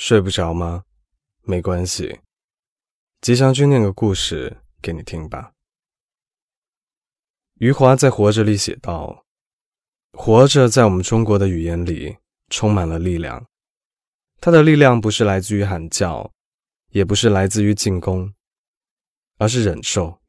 睡不着吗？没关系，吉祥君念个故事给你听吧。余华在《活着》里写道：“活着在我们中国的语言里充满了力量，它的力量不是来自于喊叫，也不是来自于进攻，而是忍受，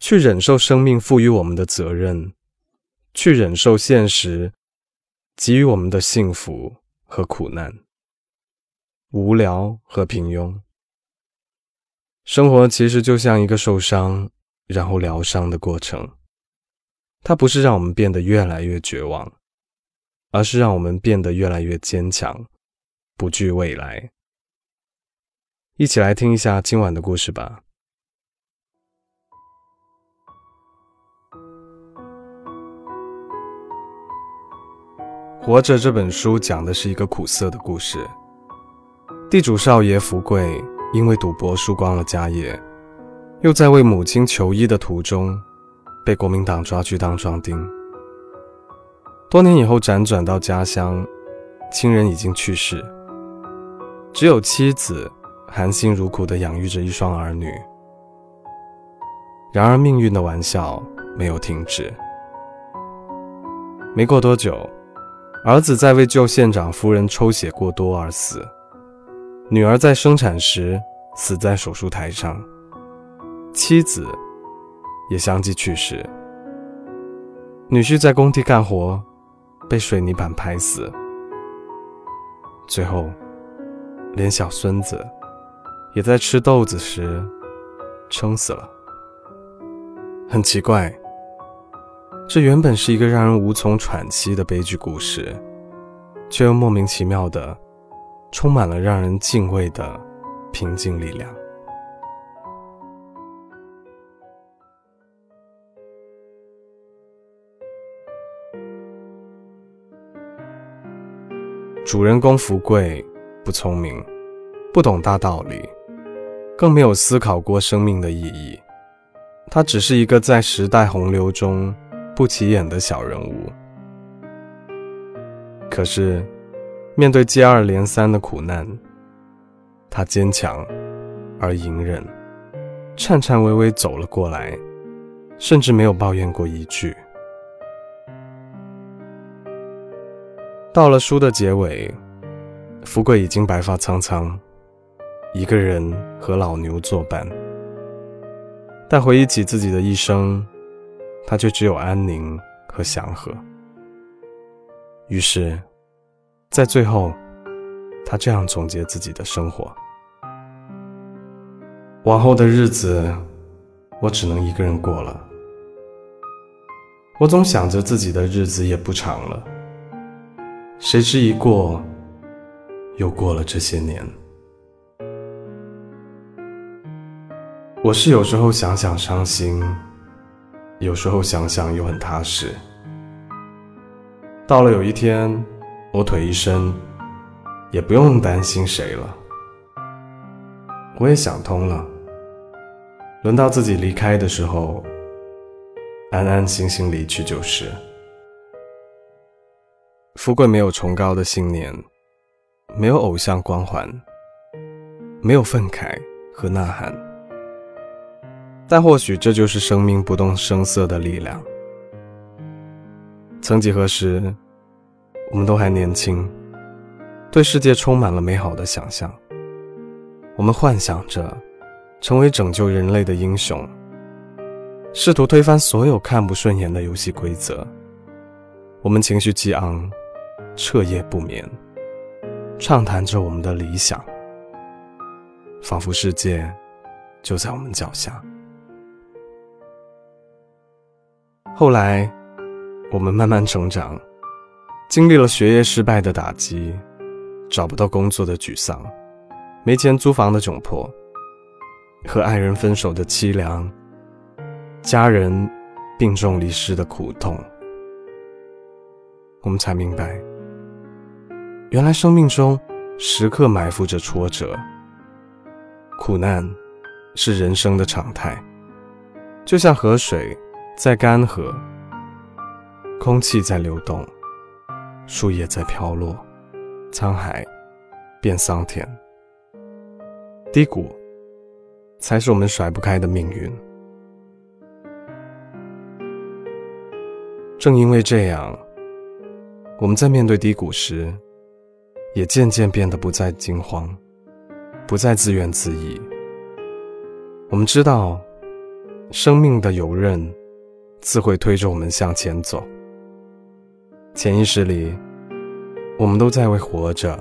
去忍受生命赋予我们的责任，去忍受现实给予我们的幸福和苦难。”无聊和平庸，生活其实就像一个受伤然后疗伤的过程。它不是让我们变得越来越绝望，而是让我们变得越来越坚强，不惧未来。一起来听一下今晚的故事吧。活着这本书讲的是一个苦涩的故事。地主少爷福贵因为赌博输光了家业，又在为母亲求医的途中，被国民党抓去当壮丁。多年以后辗转到家乡，亲人已经去世，只有妻子含辛茹苦地养育着一双儿女。然而命运的玩笑没有停止，没过多久，儿子在为救县长夫人抽血过多而死。女儿在生产时死在手术台上，妻子也相继去世。女婿在工地干活，被水泥板拍死。最后，连小孙子也在吃豆子时撑死了。很奇怪，这原本是一个让人无从喘息的悲剧故事，却又莫名其妙的。充满了让人敬畏的平静力量。主人公福贵不聪明，不懂大道理，更没有思考过生命的意义。他只是一个在时代洪流中不起眼的小人物。可是。面对接二连三的苦难，他坚强而隐忍，颤颤巍巍走了过来，甚至没有抱怨过一句。到了书的结尾，福贵已经白发苍苍，一个人和老牛作伴。但回忆起自己的一生，他却只有安宁和祥和。于是。在最后，他这样总结自己的生活：往后的日子，我只能一个人过了。我总想着自己的日子也不长了，谁知一过，又过了这些年。我是有时候想想伤心，有时候想想又很踏实。到了有一天。我腿一伸，也不用担心谁了。我也想通了，轮到自己离开的时候，安安心心离去就是。富贵没有崇高的信念，没有偶像光环，没有愤慨和呐喊，但或许这就是生命不动声色的力量。曾几何时。我们都还年轻，对世界充满了美好的想象。我们幻想着成为拯救人类的英雄，试图推翻所有看不顺眼的游戏规则。我们情绪激昂，彻夜不眠，畅谈着我们的理想，仿佛世界就在我们脚下。后来，我们慢慢成长。经历了学业失败的打击，找不到工作的沮丧，没钱租房的窘迫，和爱人分手的凄凉，家人病重离世的苦痛，我们才明白，原来生命中时刻埋伏着挫折，苦难是人生的常态，就像河水在干涸，空气在流动。树叶在飘落，沧海变桑田。低谷才是我们甩不开的命运。正因为这样，我们在面对低谷时，也渐渐变得不再惊慌，不再自怨自艾。我们知道，生命的游刃自会推着我们向前走。潜意识里，我们都在为活着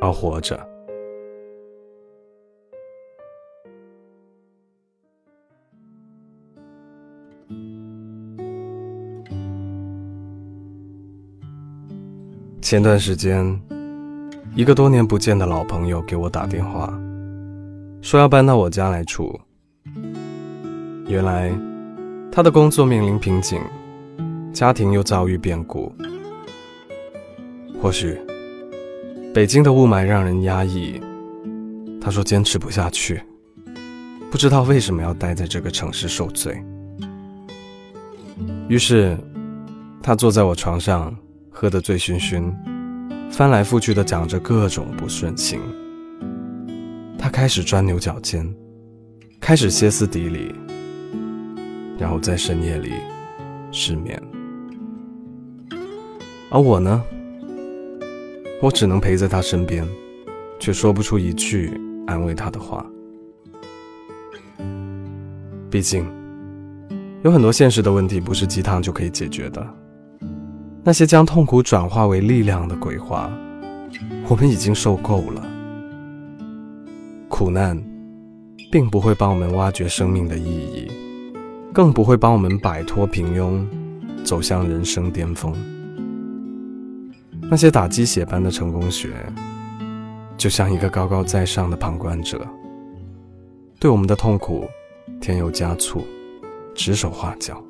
而活着。前段时间，一个多年不见的老朋友给我打电话，说要搬到我家来住。原来，他的工作面临瓶颈，家庭又遭遇变故。或许，北京的雾霾让人压抑，他说坚持不下去，不知道为什么要待在这个城市受罪。于是，他坐在我床上。喝得醉醺醺，翻来覆去的讲着各种不顺心。他开始钻牛角尖，开始歇斯底里，然后在深夜里失眠。而我呢，我只能陪在他身边，却说不出一句安慰他的话。毕竟，有很多现实的问题不是鸡汤就可以解决的。那些将痛苦转化为力量的鬼话，我们已经受够了。苦难，并不会帮我们挖掘生命的意义，更不会帮我们摆脱平庸，走向人生巅峰。那些打鸡血般的成功学，就像一个高高在上的旁观者，对我们的痛苦添油加醋，指手画脚，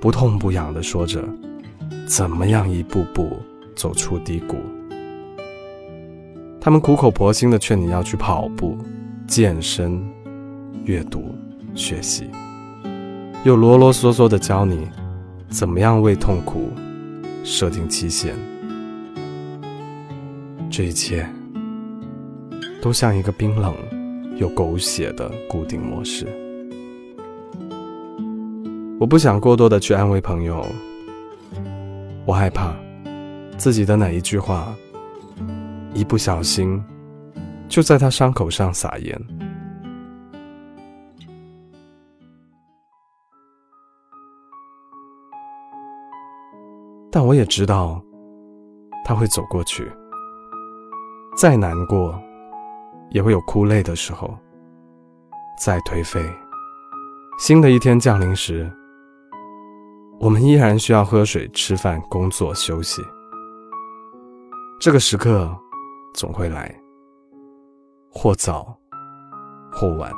不痛不痒地说着。怎么样一步步走出低谷？他们苦口婆心的劝你要去跑步、健身、阅读、学习，又啰啰嗦嗦的教你怎么样为痛苦设定期限。这一切都像一个冰冷又狗血的固定模式。我不想过多的去安慰朋友。我害怕自己的哪一句话，一不小心就在他伤口上撒盐。但我也知道他会走过去，再难过也会有哭累的时候，再颓废，新的一天降临时。我们依然需要喝水、吃饭、工作、休息。这个时刻总会来，或早，或晚。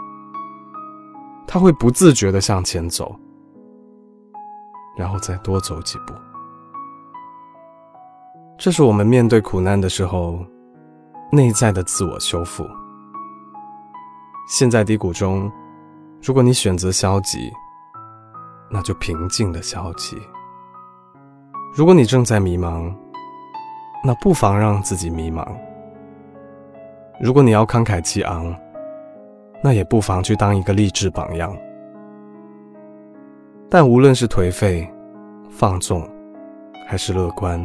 他会不自觉地向前走，然后再多走几步。这是我们面对苦难的时候内在的自我修复。现在低谷中，如果你选择消极，那就平静的消极。如果你正在迷茫，那不妨让自己迷茫；如果你要慷慨激昂，那也不妨去当一个励志榜样。但无论是颓废、放纵，还是乐观，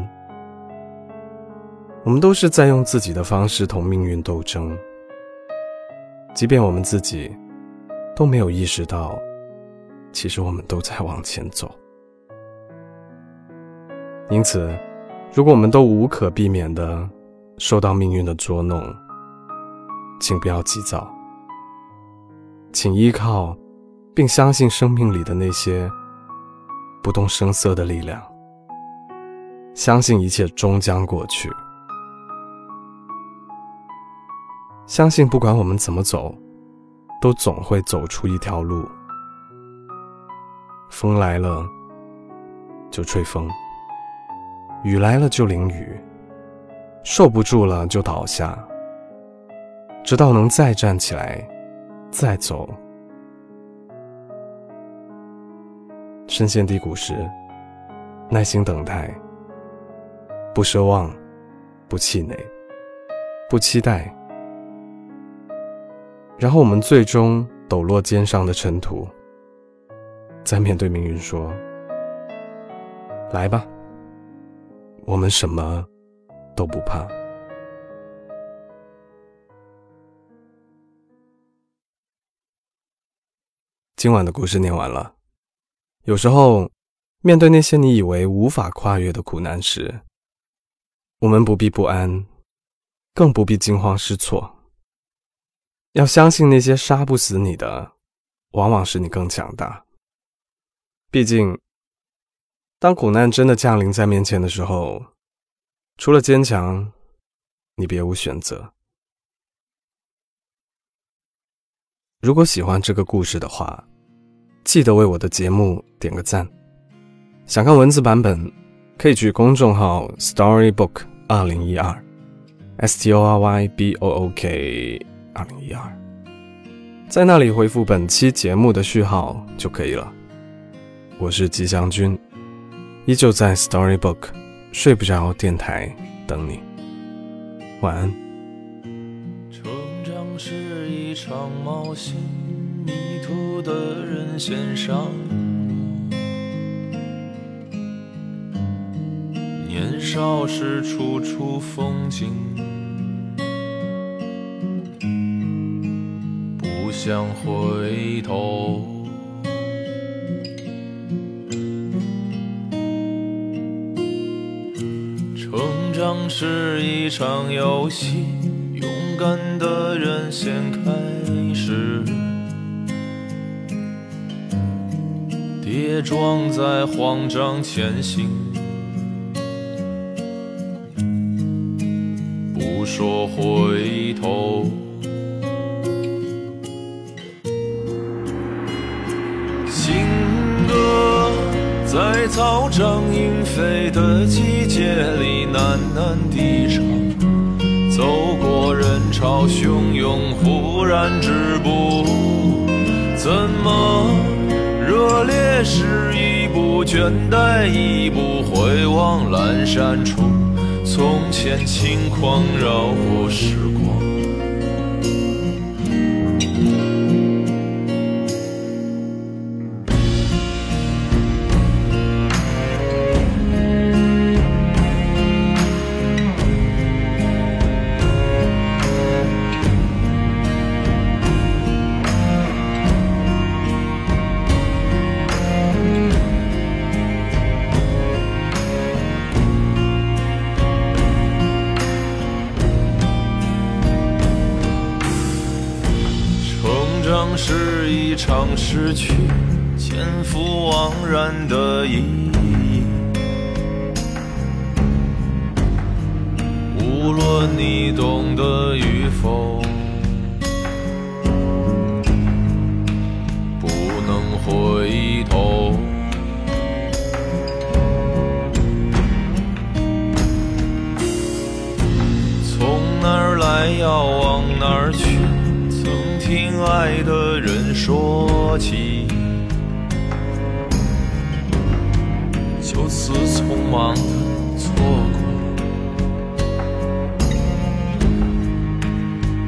我们都是在用自己的方式同命运斗争。即便我们自己都没有意识到。其实我们都在往前走，因此，如果我们都无可避免的受到命运的捉弄，请不要急躁，请依靠并相信生命里的那些不动声色的力量，相信一切终将过去，相信不管我们怎么走，都总会走出一条路。风来了就吹风，雨来了就淋雨，受不住了就倒下，直到能再站起来，再走。深陷低谷时，耐心等待，不奢望，不气馁，不期待，然后我们最终抖落肩上的尘土，在面对命运说：“来吧，我们什么都不怕。”今晚的故事念完了。有时候，面对那些你以为无法跨越的苦难时，我们不必不安，更不必惊慌失措。要相信那些杀不死你的，往往使你更强大。毕竟，当苦难真的降临在面前的时候，除了坚强，你别无选择。如果喜欢这个故事的话，记得为我的节目点个赞。想看文字版本，可以去公众号 Storybook 二零一二，S T O R Y B O O K 二零一二，在那里回复本期节目的序号就可以了。我是吉祥君，依旧在 Storybook 睡不着电台等你。晚安。成长是一场冒险，迷途的人先上路。年少时处处风景，想回头。成长是一场游戏。勇敢的人先开始，跌撞在慌张前行，不说回头。在草长莺飞的季节里喃喃低唱。走过人潮汹涌，忽然止步。怎么热烈是一步，倦怠一步，回望阑珊处，从前轻狂绕过时光。当失去、前赴惘然的意义。无论你懂得与否，不能回头。从哪儿来，要往哪儿去？曾听爱的人说起，就此匆忙的错过，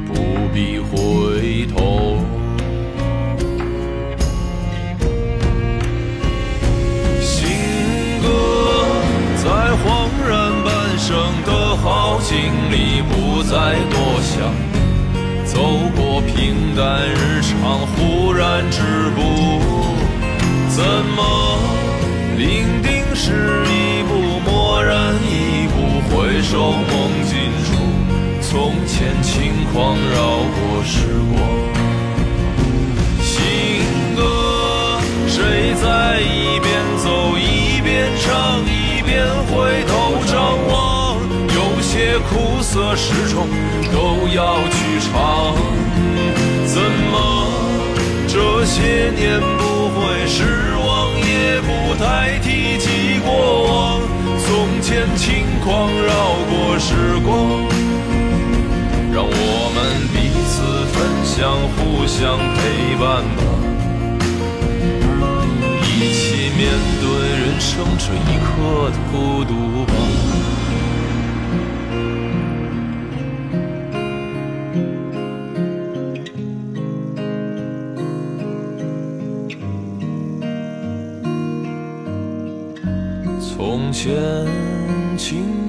不必回头。行歌在恍然半生的好景里，不再多想。走过平淡日常，然止这些年不会失望，也不太提及过往？从前轻狂绕过时光，让我们彼此分享，互相陪伴吧，一起面对人生这一刻的孤独吧。从前轻。